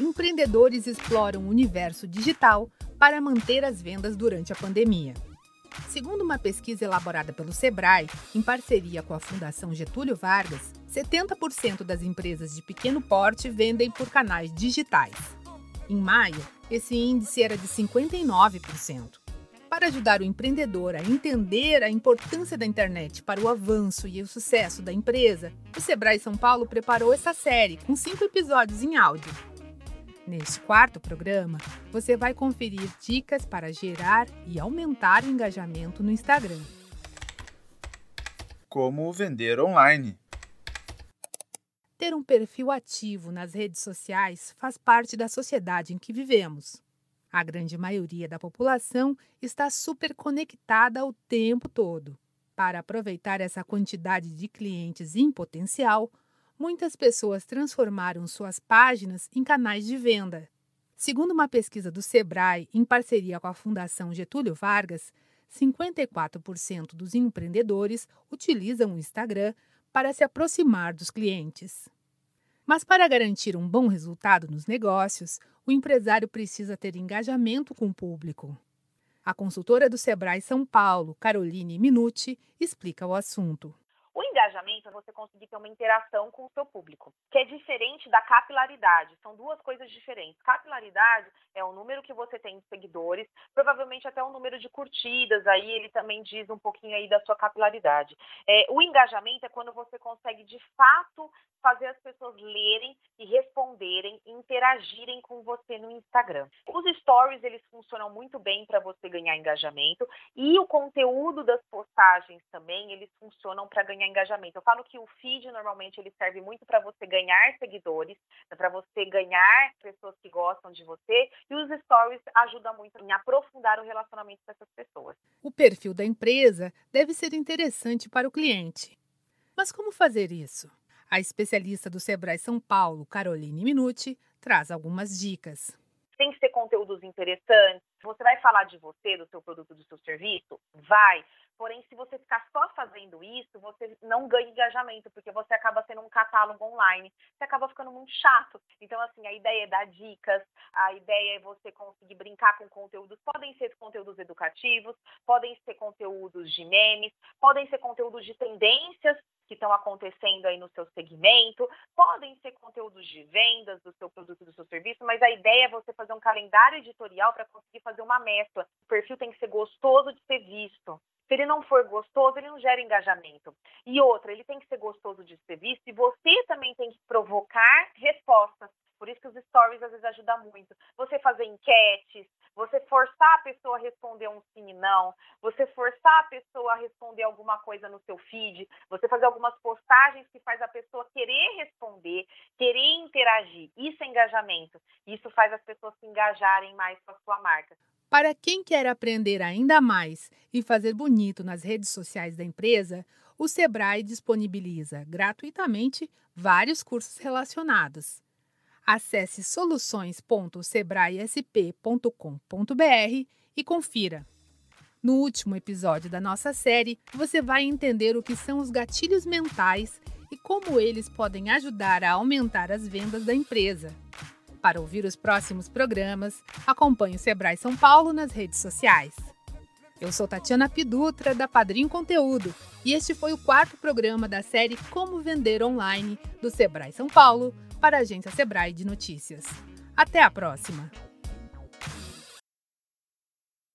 empreendedores exploram o universo digital para manter as vendas durante a pandemia. Segundo uma pesquisa elaborada pelo Sebrae, em parceria com a Fundação Getúlio Vargas, 70% das empresas de pequeno porte vendem por canais digitais. Em maio, esse índice era de 59%. Para ajudar o empreendedor a entender a importância da internet para o avanço e o sucesso da empresa, o Sebrae São Paulo preparou essa série com cinco episódios em áudio. Neste quarto programa, você vai conferir dicas para gerar e aumentar o engajamento no Instagram. Como vender online. Ter um perfil ativo nas redes sociais faz parte da sociedade em que vivemos. A grande maioria da população está super conectada o tempo todo. Para aproveitar essa quantidade de clientes em potencial, muitas pessoas transformaram suas páginas em canais de venda. Segundo uma pesquisa do Sebrae, em parceria com a Fundação Getúlio Vargas, 54% dos empreendedores utilizam o Instagram para se aproximar dos clientes. Mas para garantir um bom resultado nos negócios, o empresário precisa ter engajamento com o público. A consultora do Sebrae São Paulo, Caroline Minuti, explica o assunto engajamento é você conseguir ter uma interação com o seu público, que é diferente da capilaridade. São duas coisas diferentes. Capilaridade é o número que você tem de seguidores, provavelmente até o número de curtidas, aí ele também diz um pouquinho aí da sua capilaridade. É, o engajamento é quando você consegue de fato fazer as pessoas lerem e responderem, e interagirem com você no Instagram. Os stories eles funcionam muito bem para você ganhar engajamento e o conteúdo das postagens também eles funcionam para ganhar engajamento engajamento. Eu falo que o feed normalmente ele serve muito para você ganhar seguidores, para você ganhar pessoas que gostam de você, e os stories ajudam muito em aprofundar o relacionamento dessas pessoas. O perfil da empresa deve ser interessante para o cliente. Mas como fazer isso? A especialista do Sebrae São Paulo, Caroline Minuti, traz algumas dicas. Tem que ser conteúdos interessantes. Você vai falar de você, do seu produto, do seu serviço? Vai. Porém, se você ficar só fazendo isso, você não ganha engajamento, porque você acaba sendo um catálogo online. Você acaba ficando muito chato. Então, assim, a ideia é dar dicas, a ideia é você conseguir brincar com conteúdos. Podem ser conteúdos educativos, podem ser conteúdos de memes, podem ser conteúdos de tendências que estão acontecendo aí no seu segmento, podem ser conteúdos de vendas do seu produto, do seu serviço, mas a ideia é você fazer um calendário editorial para conseguir fazer uma mescla. O perfil tem que ser gostoso de ser visto. Se ele não for gostoso, ele não gera engajamento. E outra, ele tem que ser gostoso de ser visto e você também tem que provocar respostas. Por isso que os stories às vezes ajudam muito. Você fazer enquetes, você forçar a pessoa a responder um sim e não, você forçar a pessoa a responder alguma coisa no seu feed, você fazer algumas postagens que faz a pessoa querer responder, querer interagir. Isso é engajamento. Isso faz as pessoas se engajarem mais com a sua marca. Para quem quer aprender ainda mais e fazer bonito nas redes sociais da empresa, o Sebrae disponibiliza gratuitamente vários cursos relacionados. Acesse soluções.sebraesp.com.br e confira. No último episódio da nossa série, você vai entender o que são os gatilhos mentais e como eles podem ajudar a aumentar as vendas da empresa. Para ouvir os próximos programas, acompanhe o Sebrae São Paulo nas redes sociais. Eu sou Tatiana Pidutra, da Padrim Conteúdo, e este foi o quarto programa da série Como Vender Online do Sebrae São Paulo, para a agência Sebrae de Notícias. Até a próxima!